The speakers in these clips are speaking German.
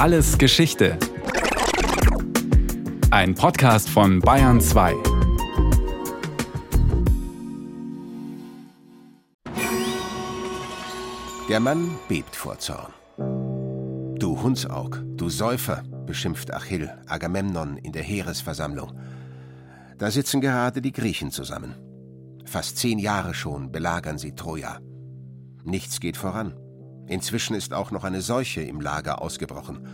Alles Geschichte. Ein Podcast von Bayern 2. Der Mann bebt vor Zorn. Du Hundsaug, du Säufer, beschimpft Achill Agamemnon in der Heeresversammlung. Da sitzen gerade die Griechen zusammen. Fast zehn Jahre schon belagern sie Troja. Nichts geht voran. Inzwischen ist auch noch eine Seuche im Lager ausgebrochen.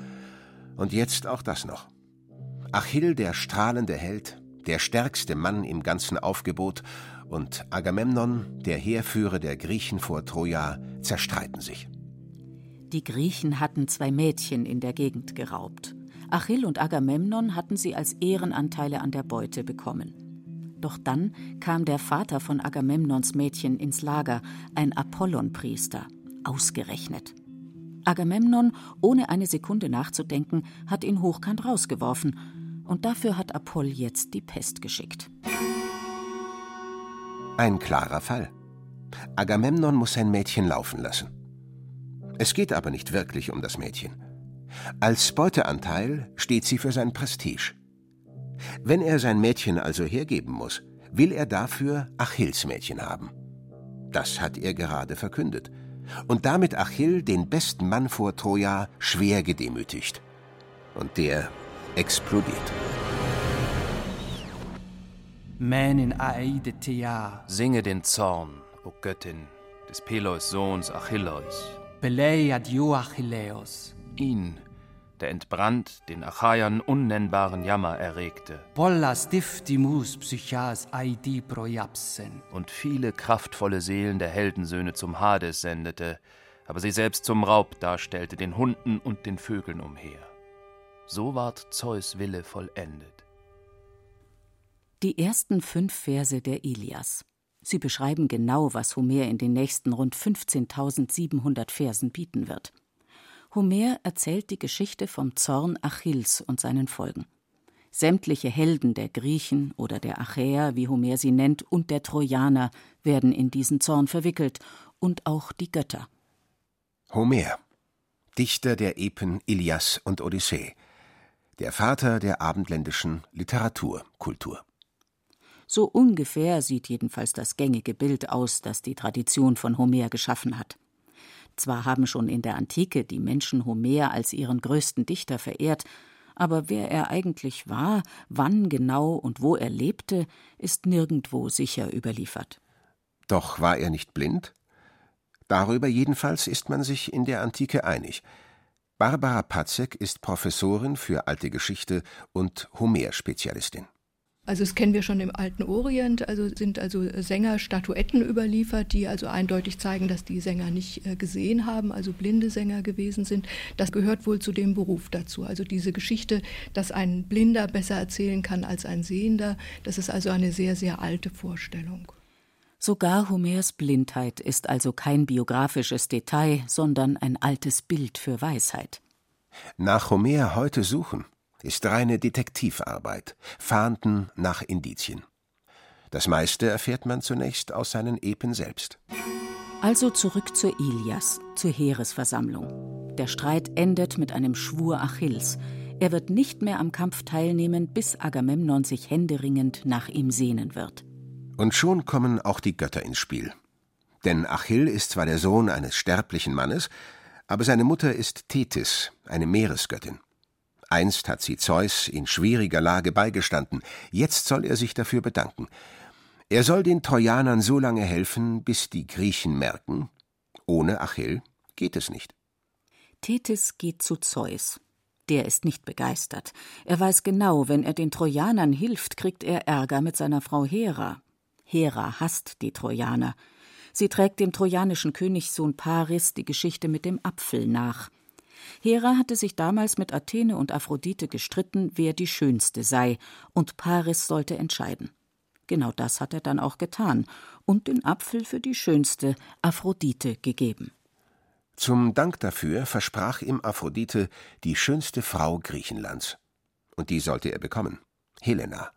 Und jetzt auch das noch. Achill, der strahlende Held, der stärkste Mann im ganzen Aufgebot, und Agamemnon, der Heerführer der Griechen vor Troja, zerstreiten sich. Die Griechen hatten zwei Mädchen in der Gegend geraubt. Achill und Agamemnon hatten sie als Ehrenanteile an der Beute bekommen. Doch dann kam der Vater von Agamemnons Mädchen ins Lager, ein Apollonpriester, ausgerechnet. Agamemnon, ohne eine Sekunde nachzudenken, hat ihn hochkant rausgeworfen, und dafür hat Apoll jetzt die Pest geschickt. Ein klarer Fall. Agamemnon muss sein Mädchen laufen lassen. Es geht aber nicht wirklich um das Mädchen. Als Beuteanteil steht sie für sein Prestige. Wenn er sein Mädchen also hergeben muss, will er dafür Achilles Mädchen haben. Das hat er gerade verkündet. Und damit Achill, den besten Mann vor Troja, schwer gedemütigt. Und der explodiert. Mänin Thea. Singe den Zorn, o Göttin, des Peleus Sohns Achilleus. Belei dio Achilleus. Ihn, der entbrannt den Achaiern unnennbaren Jammer erregte. Pollas diftimus psychas aidi projapsen. Und viele kraftvolle Seelen der Heldensöhne zum Hades sendete, aber sie selbst zum Raub darstellte, den Hunden und den Vögeln umher. So ward Zeus Wille vollendet. Die ersten fünf Verse der Ilias. Sie beschreiben genau, was Homer in den nächsten rund 15.700 Versen bieten wird. Homer erzählt die Geschichte vom Zorn Achilles und seinen Folgen. Sämtliche Helden der Griechen oder der Achäer, wie Homer sie nennt, und der Trojaner werden in diesen Zorn verwickelt und auch die Götter. Homer, Dichter der Epen Ilias und Odyssee, der Vater der abendländischen Literaturkultur. So ungefähr sieht jedenfalls das gängige Bild aus, das die Tradition von Homer geschaffen hat. Zwar haben schon in der Antike die Menschen Homer als ihren größten Dichter verehrt, aber wer er eigentlich war, wann genau und wo er lebte, ist nirgendwo sicher überliefert. Doch war er nicht blind? Darüber jedenfalls ist man sich in der Antike einig. Barbara Patzek ist Professorin für alte Geschichte und Homer-Spezialistin. Also das kennen wir schon im alten Orient, also sind also Sänger Statuetten überliefert, die also eindeutig zeigen, dass die Sänger nicht äh, gesehen haben, also blinde Sänger gewesen sind. Das gehört wohl zu dem Beruf dazu. Also diese Geschichte, dass ein Blinder besser erzählen kann als ein Sehender, das ist also eine sehr, sehr alte Vorstellung. Sogar Homers Blindheit ist also kein biografisches Detail, sondern ein altes Bild für Weisheit. Nach Homer heute suchen ist reine Detektivarbeit, Fahnden nach Indizien. Das meiste erfährt man zunächst aus seinen Epen selbst. Also zurück zur Ilias, zur Heeresversammlung. Der Streit endet mit einem Schwur Achilles. Er wird nicht mehr am Kampf teilnehmen, bis Agamemnon sich händeringend nach ihm sehnen wird. Und schon kommen auch die Götter ins Spiel. Denn Achill ist zwar der Sohn eines sterblichen Mannes, aber seine Mutter ist Tethys, eine Meeresgöttin. Einst hat sie Zeus in schwieriger Lage beigestanden, jetzt soll er sich dafür bedanken. Er soll den Trojanern so lange helfen, bis die Griechen merken, ohne Achill geht es nicht. Tethys geht zu Zeus. Der ist nicht begeistert. Er weiß genau, wenn er den Trojanern hilft, kriegt er Ärger mit seiner Frau Hera. Hera hasst die Trojaner. Sie trägt dem trojanischen Königssohn Paris die Geschichte mit dem Apfel nach. Hera hatte sich damals mit Athene und Aphrodite gestritten, wer die schönste sei, und Paris sollte entscheiden. Genau das hat er dann auch getan und den Apfel für die schönste Aphrodite gegeben. Zum Dank dafür versprach ihm Aphrodite die schönste Frau Griechenlands. Und die sollte er bekommen, Helena.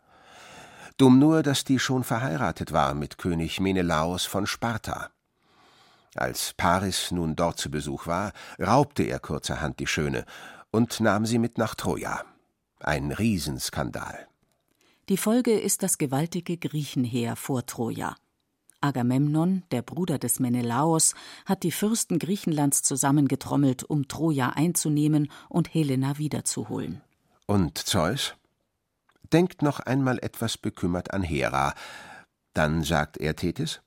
Dumm nur, dass die schon verheiratet war mit König Menelaos von Sparta. Als Paris nun dort zu Besuch war, raubte er kurzerhand die Schöne, und nahm sie mit nach Troja. Ein Riesenskandal. Die Folge ist das gewaltige Griechenheer vor Troja. Agamemnon, der Bruder des Menelaos, hat die Fürsten Griechenlands zusammengetrommelt, um Troja einzunehmen und Helena wiederzuholen. Und Zeus? Denkt noch einmal etwas bekümmert an Hera. Dann sagt er Thetis: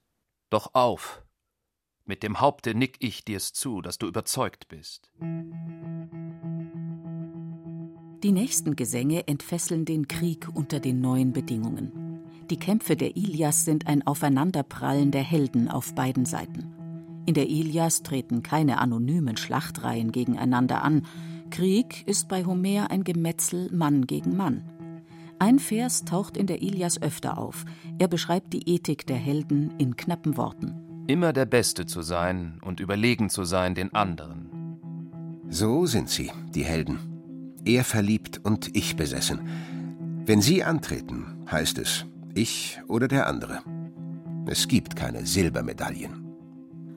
Doch auf! Mit dem Haupte nick ich dir's zu, dass du überzeugt bist. Die nächsten Gesänge entfesseln den Krieg unter den neuen Bedingungen. Die Kämpfe der Ilias sind ein Aufeinanderprallen der Helden auf beiden Seiten. In der Ilias treten keine anonymen Schlachtreihen gegeneinander an. Krieg ist bei Homer ein Gemetzel Mann gegen Mann. Ein Vers taucht in der Ilias öfter auf. Er beschreibt die Ethik der Helden in knappen Worten. Immer der Beste zu sein und überlegen zu sein den anderen. So sind sie, die Helden. Er verliebt und ich besessen. Wenn sie antreten, heißt es, ich oder der andere. Es gibt keine Silbermedaillen.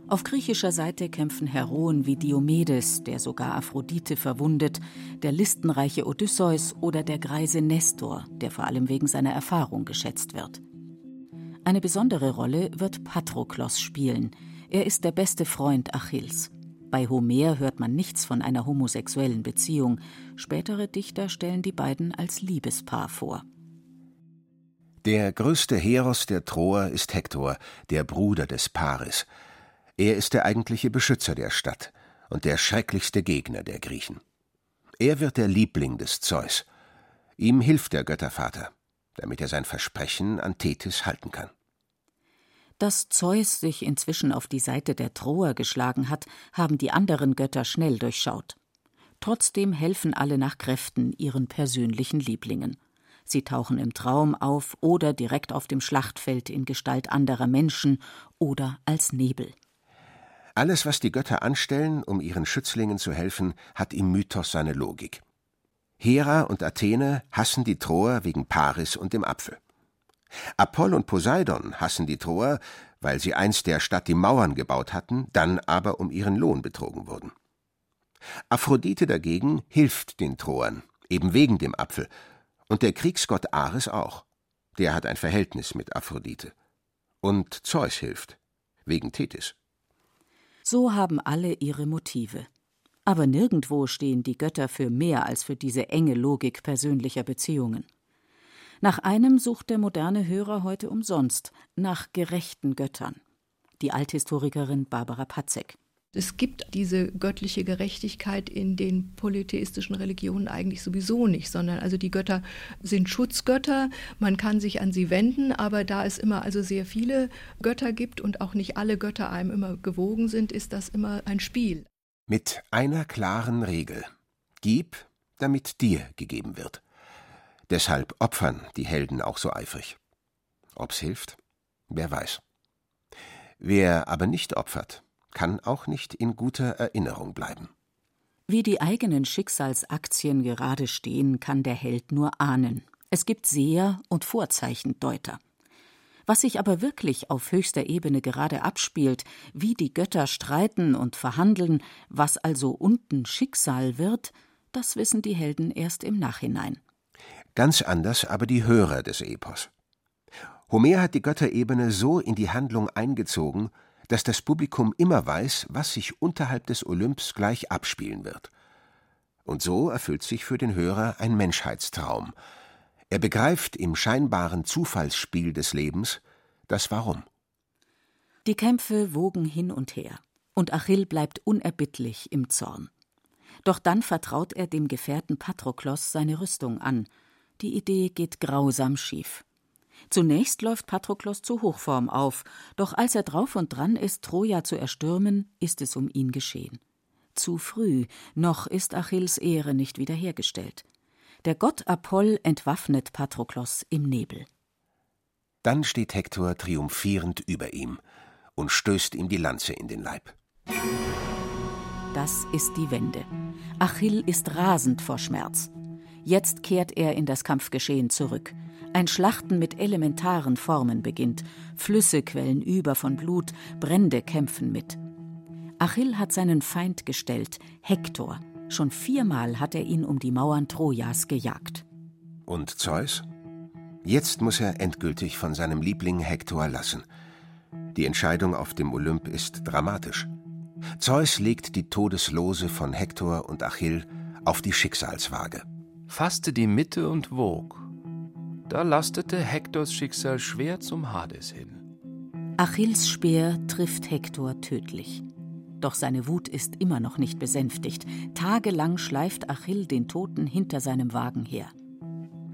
Auf griechischer Seite kämpfen Heroen wie Diomedes, der sogar Aphrodite verwundet, der listenreiche Odysseus oder der greise Nestor, der vor allem wegen seiner Erfahrung geschätzt wird. Eine besondere Rolle wird Patroklos spielen. Er ist der beste Freund Achilles. Bei Homer hört man nichts von einer homosexuellen Beziehung. Spätere Dichter stellen die beiden als Liebespaar vor. Der größte Heros der Troer ist Hektor, der Bruder des Paris. Er ist der eigentliche Beschützer der Stadt und der schrecklichste Gegner der Griechen. Er wird der Liebling des Zeus. Ihm hilft der Göttervater, damit er sein Versprechen an Tethys halten kann. Dass Zeus sich inzwischen auf die Seite der Troer geschlagen hat, haben die anderen Götter schnell durchschaut. Trotzdem helfen alle nach Kräften ihren persönlichen Lieblingen. Sie tauchen im Traum auf oder direkt auf dem Schlachtfeld in Gestalt anderer Menschen oder als Nebel. Alles, was die Götter anstellen, um ihren Schützlingen zu helfen, hat im Mythos seine Logik. Hera und Athene hassen die Troer wegen Paris und dem Apfel. Apoll und Poseidon hassen die Troer, weil sie einst der Stadt die Mauern gebaut hatten, dann aber um ihren Lohn betrogen wurden. Aphrodite dagegen hilft den Troern, eben wegen dem Apfel, und der Kriegsgott Ares auch. Der hat ein Verhältnis mit Aphrodite. Und Zeus hilft. Wegen Tethys. So haben alle ihre Motive. Aber nirgendwo stehen die Götter für mehr als für diese enge Logik persönlicher Beziehungen. Nach einem sucht der moderne Hörer heute umsonst, nach gerechten Göttern. Die Althistorikerin Barbara Patzek. Es gibt diese göttliche Gerechtigkeit in den polytheistischen Religionen eigentlich sowieso nicht, sondern also die Götter sind Schutzgötter, man kann sich an sie wenden, aber da es immer also sehr viele Götter gibt und auch nicht alle Götter einem immer gewogen sind, ist das immer ein Spiel. Mit einer klaren Regel. Gib, damit dir gegeben wird. Deshalb opfern die Helden auch so eifrig. Ob's hilft? Wer weiß. Wer aber nicht opfert, kann auch nicht in guter Erinnerung bleiben. Wie die eigenen Schicksalsaktien gerade stehen, kann der Held nur ahnen. Es gibt Seher und Vorzeichendeuter. Was sich aber wirklich auf höchster Ebene gerade abspielt, wie die Götter streiten und verhandeln, was also unten Schicksal wird, das wissen die Helden erst im Nachhinein. Ganz anders aber die Hörer des Epos. Homer hat die Götterebene so in die Handlung eingezogen, dass das Publikum immer weiß, was sich unterhalb des Olymps gleich abspielen wird. Und so erfüllt sich für den Hörer ein Menschheitstraum. Er begreift im scheinbaren Zufallsspiel des Lebens das Warum. Die Kämpfe wogen hin und her, und Achill bleibt unerbittlich im Zorn. Doch dann vertraut er dem Gefährten Patroklos seine Rüstung an. Die Idee geht grausam schief. Zunächst läuft Patroklos zu Hochform auf, doch als er drauf und dran ist, Troja zu erstürmen, ist es um ihn geschehen. Zu früh, noch ist Achilles Ehre nicht wiederhergestellt. Der Gott Apoll entwaffnet Patroklos im Nebel. Dann steht Hektor triumphierend über ihm und stößt ihm die Lanze in den Leib. Das ist die Wende. Achill ist rasend vor Schmerz. Jetzt kehrt er in das Kampfgeschehen zurück. Ein Schlachten mit elementaren Formen beginnt. Flüsse quellen über von Blut, Brände kämpfen mit. Achill hat seinen Feind gestellt, Hektor, Schon viermal hat er ihn um die Mauern Trojas gejagt. Und Zeus? Jetzt muss er endgültig von seinem Liebling Hektor lassen. Die Entscheidung auf dem Olymp ist dramatisch. Zeus legt die Todeslose von Hektor und Achill auf die Schicksalswaage. Fasste die Mitte und wog. Da lastete Hektors Schicksal schwer zum Hades hin. Achilles Speer trifft Hektor tödlich. Doch seine Wut ist immer noch nicht besänftigt. Tagelang schleift Achill den Toten hinter seinem Wagen her.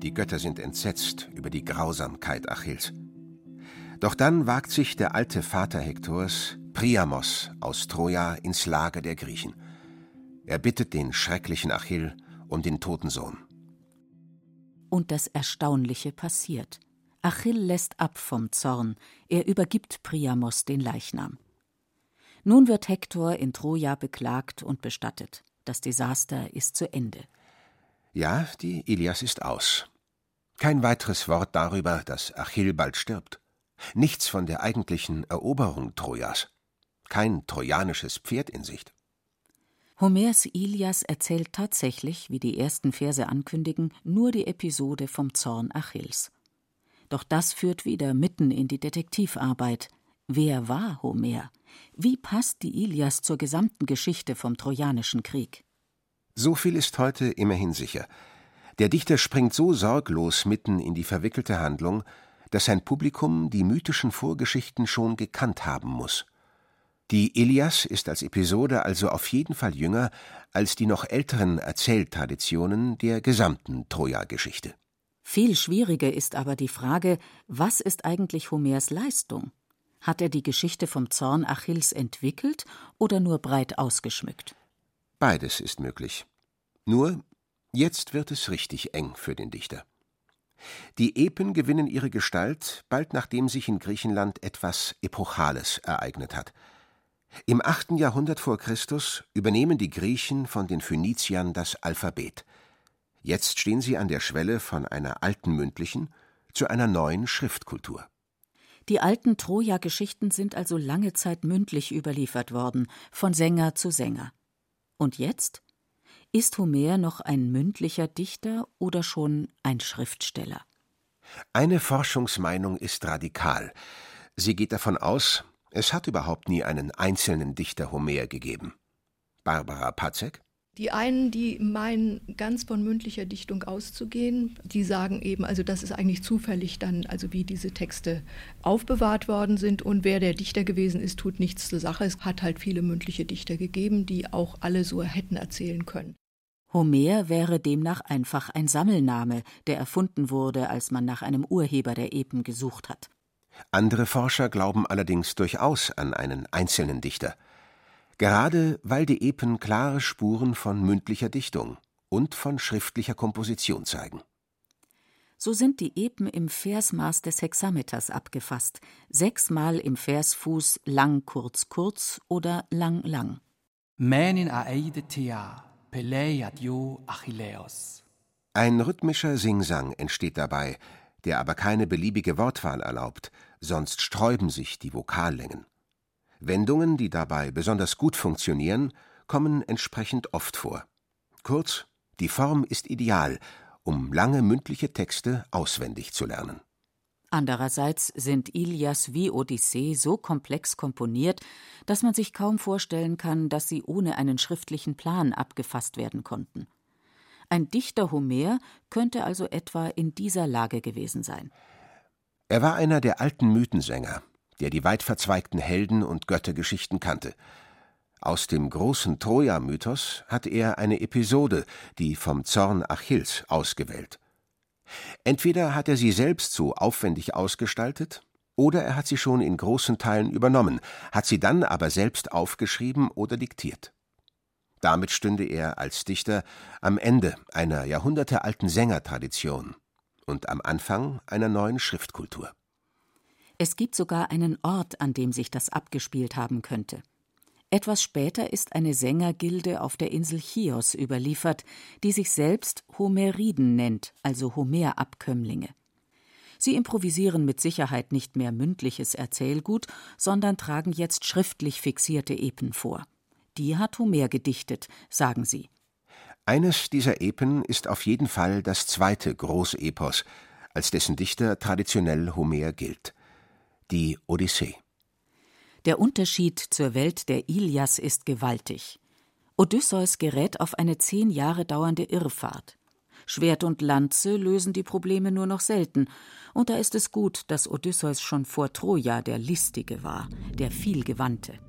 Die Götter sind entsetzt über die Grausamkeit Achilles. Doch dann wagt sich der alte Vater Hektors, Priamos aus Troja, ins Lager der Griechen. Er bittet den schrecklichen Achill um den toten Sohn. Und das Erstaunliche passiert. Achill lässt ab vom Zorn, er übergibt Priamos den Leichnam. Nun wird Hektor in Troja beklagt und bestattet. Das Desaster ist zu Ende. Ja, die Ilias ist aus. Kein weiteres Wort darüber, dass Achill bald stirbt. Nichts von der eigentlichen Eroberung Trojas. Kein trojanisches Pferd in Sicht. Homers Ilias erzählt tatsächlich, wie die ersten Verse ankündigen, nur die Episode vom Zorn Achilles. Doch das führt wieder mitten in die Detektivarbeit. Wer war Homer? Wie passt die Ilias zur gesamten Geschichte vom Trojanischen Krieg? So viel ist heute immerhin sicher. Der Dichter springt so sorglos mitten in die verwickelte Handlung, dass sein Publikum die mythischen Vorgeschichten schon gekannt haben muss. Die Ilias ist als Episode also auf jeden Fall jünger als die noch älteren Erzähltraditionen der gesamten Troja-Geschichte. Viel schwieriger ist aber die Frage, was ist eigentlich Homers Leistung? Hat er die Geschichte vom Zorn Achilles entwickelt oder nur breit ausgeschmückt? Beides ist möglich. Nur, jetzt wird es richtig eng für den Dichter. Die Epen gewinnen ihre Gestalt, bald nachdem sich in Griechenland etwas Epochales ereignet hat. Im 8. Jahrhundert vor Christus übernehmen die Griechen von den Phöniziern das Alphabet. Jetzt stehen sie an der Schwelle von einer alten mündlichen zu einer neuen Schriftkultur. Die alten Troja-Geschichten sind also lange Zeit mündlich überliefert worden, von Sänger zu Sänger. Und jetzt? Ist Homer noch ein mündlicher Dichter oder schon ein Schriftsteller? Eine Forschungsmeinung ist radikal. Sie geht davon aus, es hat überhaupt nie einen einzelnen Dichter Homer gegeben. Barbara Patzek? Die einen, die meinen, ganz von mündlicher Dichtung auszugehen, die sagen eben, also das ist eigentlich zufällig dann, also wie diese Texte aufbewahrt worden sind und wer der Dichter gewesen ist, tut nichts zur Sache. Es hat halt viele mündliche Dichter gegeben, die auch alle so hätten erzählen können. Homer wäre demnach einfach ein Sammelname, der erfunden wurde, als man nach einem Urheber der Epen gesucht hat. Andere Forscher glauben allerdings durchaus an einen einzelnen Dichter gerade weil die Epen klare Spuren von mündlicher Dichtung und von schriftlicher Komposition zeigen. So sind die Epen im Versmaß des Hexameters abgefasst, sechsmal im Versfuß lang kurz kurz oder lang lang. Ein rhythmischer Singsang entsteht dabei, der aber keine beliebige Wortwahl erlaubt, sonst sträuben sich die Vokallängen. Wendungen, die dabei besonders gut funktionieren, kommen entsprechend oft vor. Kurz, die Form ist ideal, um lange mündliche Texte auswendig zu lernen. Andererseits sind Ilias wie Odyssee so komplex komponiert, dass man sich kaum vorstellen kann, dass sie ohne einen schriftlichen Plan abgefasst werden konnten. Ein Dichter Homer könnte also etwa in dieser Lage gewesen sein. Er war einer der alten Mythensänger, der die weitverzweigten Helden- und Göttergeschichten kannte. Aus dem großen Troja-Mythos hat er eine Episode, die vom Zorn Achilles, ausgewählt. Entweder hat er sie selbst so aufwendig ausgestaltet, oder er hat sie schon in großen Teilen übernommen, hat sie dann aber selbst aufgeschrieben oder diktiert. Damit stünde er als Dichter am Ende einer jahrhundertealten Sängertradition und am Anfang einer neuen Schriftkultur. Es gibt sogar einen Ort, an dem sich das abgespielt haben könnte. Etwas später ist eine Sängergilde auf der Insel Chios überliefert, die sich selbst Homeriden nennt, also Homerabkömmlinge. Sie improvisieren mit Sicherheit nicht mehr mündliches Erzählgut, sondern tragen jetzt schriftlich fixierte Epen vor. Die hat Homer gedichtet, sagen sie. Eines dieser Epen ist auf jeden Fall das zweite Großepos, als dessen Dichter traditionell Homer gilt, die Odyssee. Der Unterschied zur Welt der Ilias ist gewaltig. Odysseus gerät auf eine zehn Jahre dauernde Irrfahrt. Schwert und Lanze lösen die Probleme nur noch selten, und da ist es gut, dass Odysseus schon vor Troja der Listige war, der vielgewandte.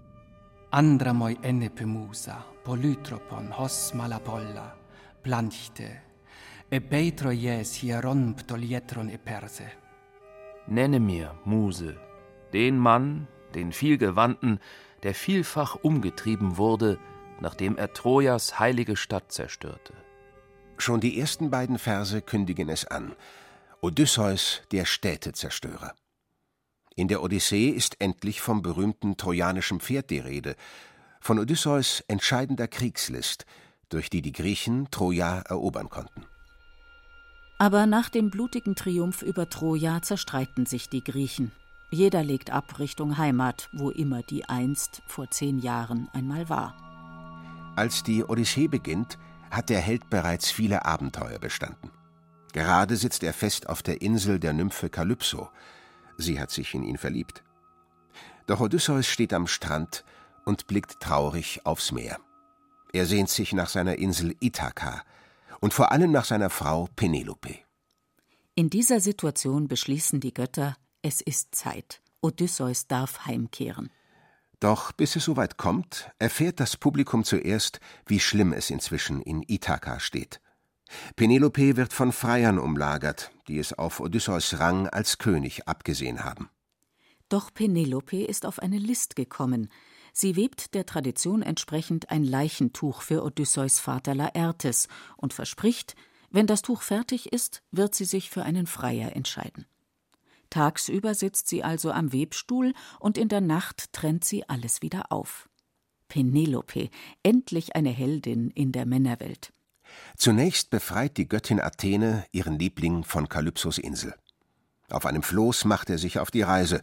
Andramoi enne pemusa, polytropon hos malapolla, planchte, e beitroies hieron ptolietron e perse. Nenne mir, Muse, den Mann, den vielgewandten, der vielfach umgetrieben wurde, nachdem er Trojas heilige Stadt zerstörte. Schon die ersten beiden Verse kündigen es an. Odysseus, der Städtezerstörer. In der Odyssee ist endlich vom berühmten trojanischen Pferd die Rede, von Odysseus entscheidender Kriegslist, durch die die Griechen Troja erobern konnten. Aber nach dem blutigen Triumph über Troja zerstreiten sich die Griechen. Jeder legt ab Richtung Heimat, wo immer die einst vor zehn Jahren einmal war. Als die Odyssee beginnt, hat der Held bereits viele Abenteuer bestanden. Gerade sitzt er fest auf der Insel der Nymphe Kalypso. Sie hat sich in ihn verliebt. Doch Odysseus steht am Strand und blickt traurig aufs Meer. Er sehnt sich nach seiner Insel Ithaka und vor allem nach seiner Frau Penelope. In dieser Situation beschließen die Götter, es ist Zeit. Odysseus darf heimkehren. Doch bis es soweit kommt, erfährt das Publikum zuerst, wie schlimm es inzwischen in Ithaka steht. Penelope wird von Freiern umlagert, die es auf Odysseus Rang als König abgesehen haben. Doch Penelope ist auf eine List gekommen. Sie webt der Tradition entsprechend ein Leichentuch für Odysseus Vater Laertes und verspricht, wenn das Tuch fertig ist, wird sie sich für einen Freier entscheiden. Tagsüber sitzt sie also am Webstuhl und in der Nacht trennt sie alles wieder auf. Penelope, endlich eine Heldin in der Männerwelt. Zunächst befreit die Göttin Athene ihren Liebling von Kalypsos Insel. Auf einem Floß macht er sich auf die Reise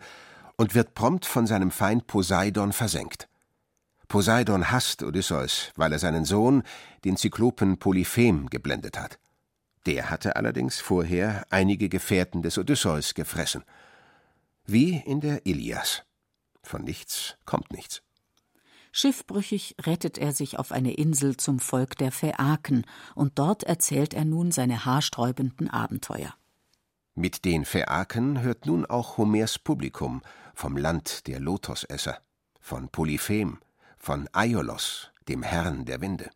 und wird prompt von seinem Feind Poseidon versenkt. Poseidon hasst Odysseus, weil er seinen Sohn, den Zyklopen Polyphem, geblendet hat. Der hatte allerdings vorher einige Gefährten des Odysseus gefressen. Wie in der Ilias. Von nichts kommt nichts. Schiffbrüchig rettet er sich auf eine Insel zum Volk der Phäaken, und dort erzählt er nun seine haarsträubenden Abenteuer. Mit den Phäaken hört nun auch Homers Publikum vom Land der Lotosesser, von Polyphem, von Aiolos, dem Herrn der Winde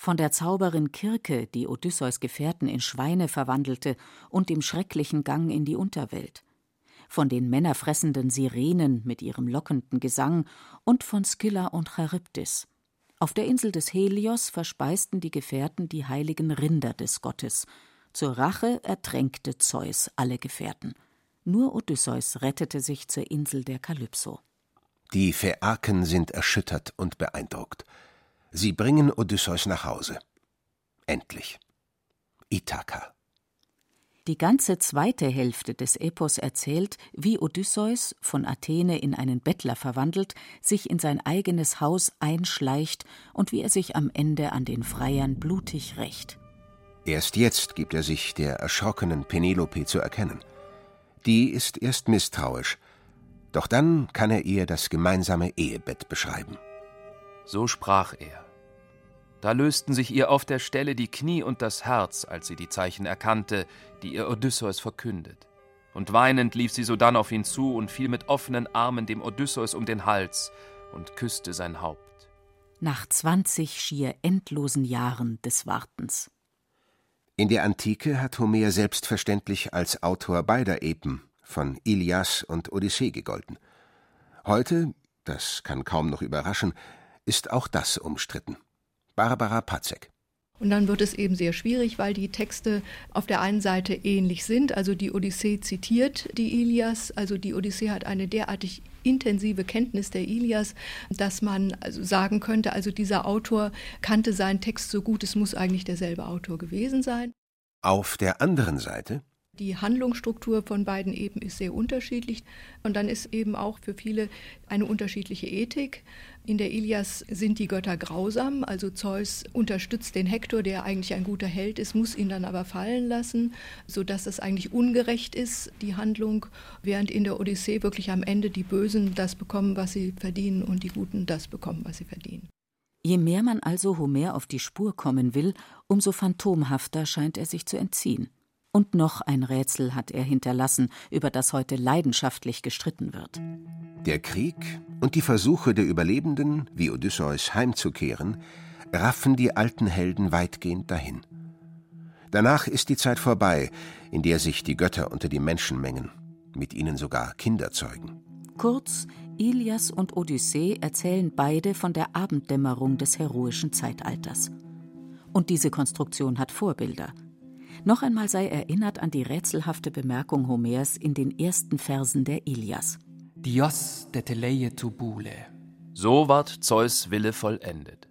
von der Zauberin Kirke, die Odysseus Gefährten in Schweine verwandelte, und dem schrecklichen Gang in die Unterwelt, von den männerfressenden Sirenen mit ihrem lockenden Gesang und von Skylla und Charybdis. Auf der Insel des Helios verspeisten die Gefährten die heiligen Rinder des Gottes. Zur Rache ertränkte Zeus alle Gefährten. Nur Odysseus rettete sich zur Insel der Kalypso. Die Phäaken sind erschüttert und beeindruckt. Sie bringen Odysseus nach Hause. Endlich. Ithaka. Die ganze zweite Hälfte des Epos erzählt, wie Odysseus, von Athene in einen Bettler verwandelt, sich in sein eigenes Haus einschleicht und wie er sich am Ende an den Freiern blutig rächt. Erst jetzt gibt er sich der erschrockenen Penelope zu erkennen. Die ist erst misstrauisch, doch dann kann er ihr das gemeinsame Ehebett beschreiben. So sprach er. Da lösten sich ihr auf der Stelle die Knie und das Herz, als sie die Zeichen erkannte, die ihr Odysseus verkündet. Und weinend lief sie sodann auf ihn zu und fiel mit offenen Armen dem Odysseus um den Hals und küsste sein Haupt. Nach zwanzig schier endlosen Jahren des Wartens. In der Antike hat Homer selbstverständlich als Autor beider Epen von Ilias und Odyssee gegolten. Heute, das kann kaum noch überraschen, ist auch das umstritten. Barbara Patzek. Und dann wird es eben sehr schwierig, weil die Texte auf der einen Seite ähnlich sind. Also die Odyssee zitiert die Ilias. Also die Odyssee hat eine derartig intensive Kenntnis der Ilias, dass man also sagen könnte, also dieser Autor kannte seinen Text so gut, es muss eigentlich derselbe Autor gewesen sein. Auf der anderen Seite Die Handlungsstruktur von beiden eben ist sehr unterschiedlich. Und dann ist eben auch für viele eine unterschiedliche Ethik. In der Ilias sind die Götter grausam, also Zeus unterstützt den Hektor, der eigentlich ein guter Held ist, muss ihn dann aber fallen lassen, sodass es eigentlich ungerecht ist, die Handlung, während in der Odyssee wirklich am Ende die Bösen das bekommen, was sie verdienen und die Guten das bekommen, was sie verdienen. Je mehr man also Homer auf die Spur kommen will, umso phantomhafter scheint er sich zu entziehen. Und noch ein Rätsel hat er hinterlassen, über das heute leidenschaftlich gestritten wird. Der Krieg und die Versuche der Überlebenden, wie Odysseus, heimzukehren, raffen die alten Helden weitgehend dahin. Danach ist die Zeit vorbei, in der sich die Götter unter die Menschen mengen, mit ihnen sogar Kinder zeugen. Kurz, Ilias und Odyssee erzählen beide von der Abenddämmerung des heroischen Zeitalters. Und diese Konstruktion hat Vorbilder – noch einmal sei erinnert an die rätselhafte Bemerkung Homers in den ersten Versen der Ilias. Dios de teleie tubule. So ward Zeus Wille vollendet.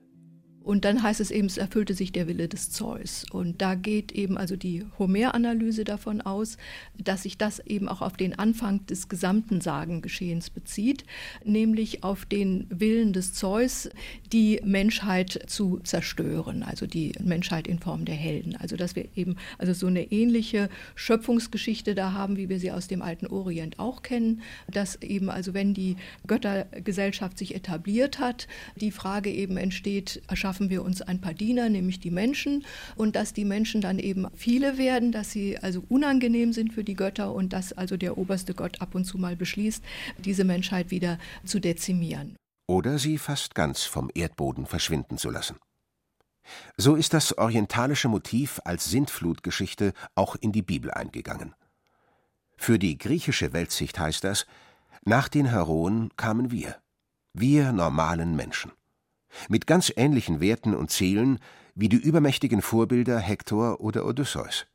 Und dann heißt es eben, es erfüllte sich der Wille des Zeus. Und da geht eben also die Homer-Analyse davon aus, dass sich das eben auch auf den Anfang des gesamten Sagengeschehens bezieht, nämlich auf den Willen des Zeus, die Menschheit zu zerstören, also die Menschheit in Form der Helden. Also dass wir eben also so eine ähnliche Schöpfungsgeschichte da haben, wie wir sie aus dem alten Orient auch kennen, dass eben also wenn die Göttergesellschaft sich etabliert hat, die Frage eben entsteht, erschaffen schaffen wir uns ein paar Diener, nämlich die Menschen, und dass die Menschen dann eben viele werden, dass sie also unangenehm sind für die Götter und dass also der oberste Gott ab und zu mal beschließt, diese Menschheit wieder zu dezimieren. Oder sie fast ganz vom Erdboden verschwinden zu lassen. So ist das orientalische Motiv als Sintflutgeschichte auch in die Bibel eingegangen. Für die griechische Weltsicht heißt das, nach den Heroen kamen wir, wir normalen Menschen mit ganz ähnlichen Werten und Zielen wie die übermächtigen Vorbilder Hektor oder Odysseus,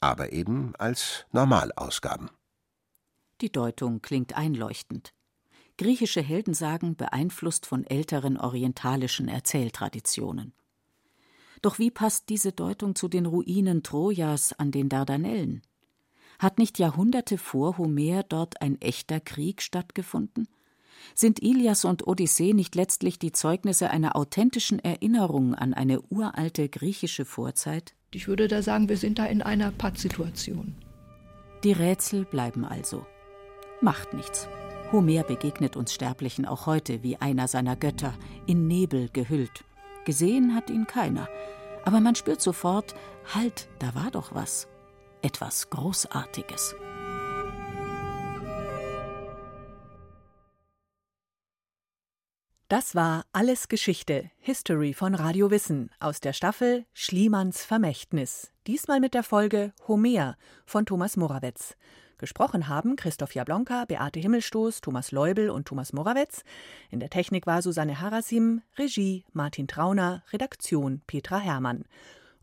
aber eben als Normalausgaben. Die Deutung klingt einleuchtend. Griechische Heldensagen beeinflusst von älteren orientalischen Erzähltraditionen. Doch wie passt diese Deutung zu den Ruinen Trojas an den Dardanellen? Hat nicht Jahrhunderte vor Homer dort ein echter Krieg stattgefunden? Sind Ilias und Odyssee nicht letztlich die Zeugnisse einer authentischen Erinnerung an eine uralte griechische Vorzeit? Ich würde da sagen, wir sind da in einer Pattsituation. Die Rätsel bleiben also. Macht nichts. Homer begegnet uns Sterblichen auch heute wie einer seiner Götter, in Nebel gehüllt. Gesehen hat ihn keiner, aber man spürt sofort, halt, da war doch was. Etwas Großartiges. Das war Alles Geschichte, History von Radio Wissen aus der Staffel Schliemanns Vermächtnis. Diesmal mit der Folge Homer von Thomas Morawetz. Gesprochen haben Christoph Jablonka, Beate Himmelstoß, Thomas Leubel und Thomas Morawetz. In der Technik war Susanne Harasim, Regie Martin Trauner, Redaktion Petra Herrmann.